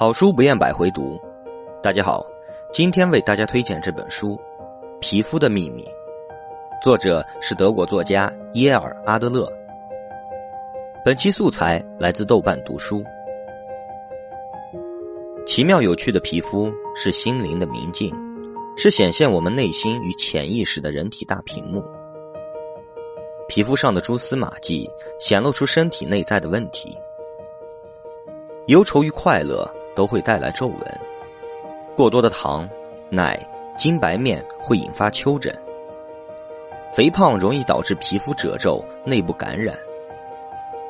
好书不厌百回读，大家好，今天为大家推荐这本书《皮肤的秘密》，作者是德国作家耶尔阿德勒。本期素材来自豆瓣读书。奇妙有趣的皮肤是心灵的明镜，是显现我们内心与潜意识的人体大屏幕。皮肤上的蛛丝马迹显露出身体内在的问题。忧愁与快乐都会带来皱纹，过多的糖、奶、精白面会引发丘疹，肥胖容易导致皮肤褶皱、内部感染，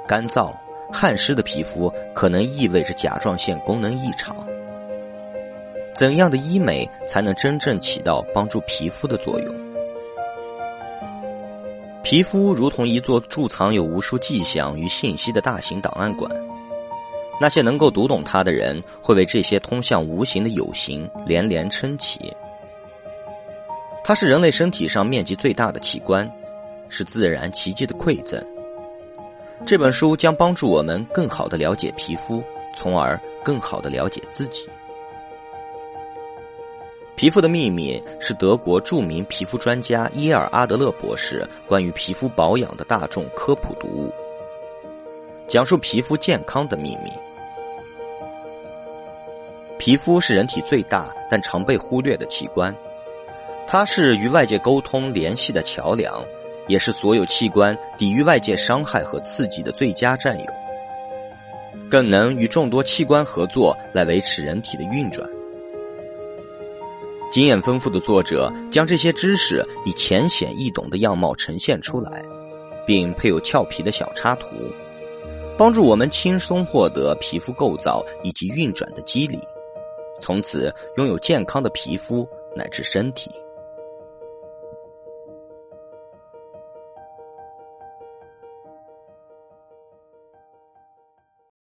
干燥、汗湿的皮肤可能意味着甲状腺功能异常。怎样的医美才能真正起到帮助皮肤的作用？皮肤如同一座贮藏有无数迹象与信息的大型档案馆。那些能够读懂它的人，会为这些通向无形的有形连连称奇。它是人类身体上面积最大的器官，是自然奇迹的馈赠。这本书将帮助我们更好的了解皮肤，从而更好的了解自己。《皮肤的秘密》是德国著名皮肤专家伊尔阿德勒博士关于皮肤保养的大众科普读物，讲述皮肤健康的秘密。皮肤是人体最大但常被忽略的器官，它是与外界沟通联系的桥梁，也是所有器官抵御外界伤害和刺激的最佳战友，更能与众多器官合作来维持人体的运转。经验丰富的作者将这些知识以浅显易懂的样貌呈现出来，并配有俏皮的小插图，帮助我们轻松获得皮肤构造以及运转的机理。从此拥有健康的皮肤乃至身体。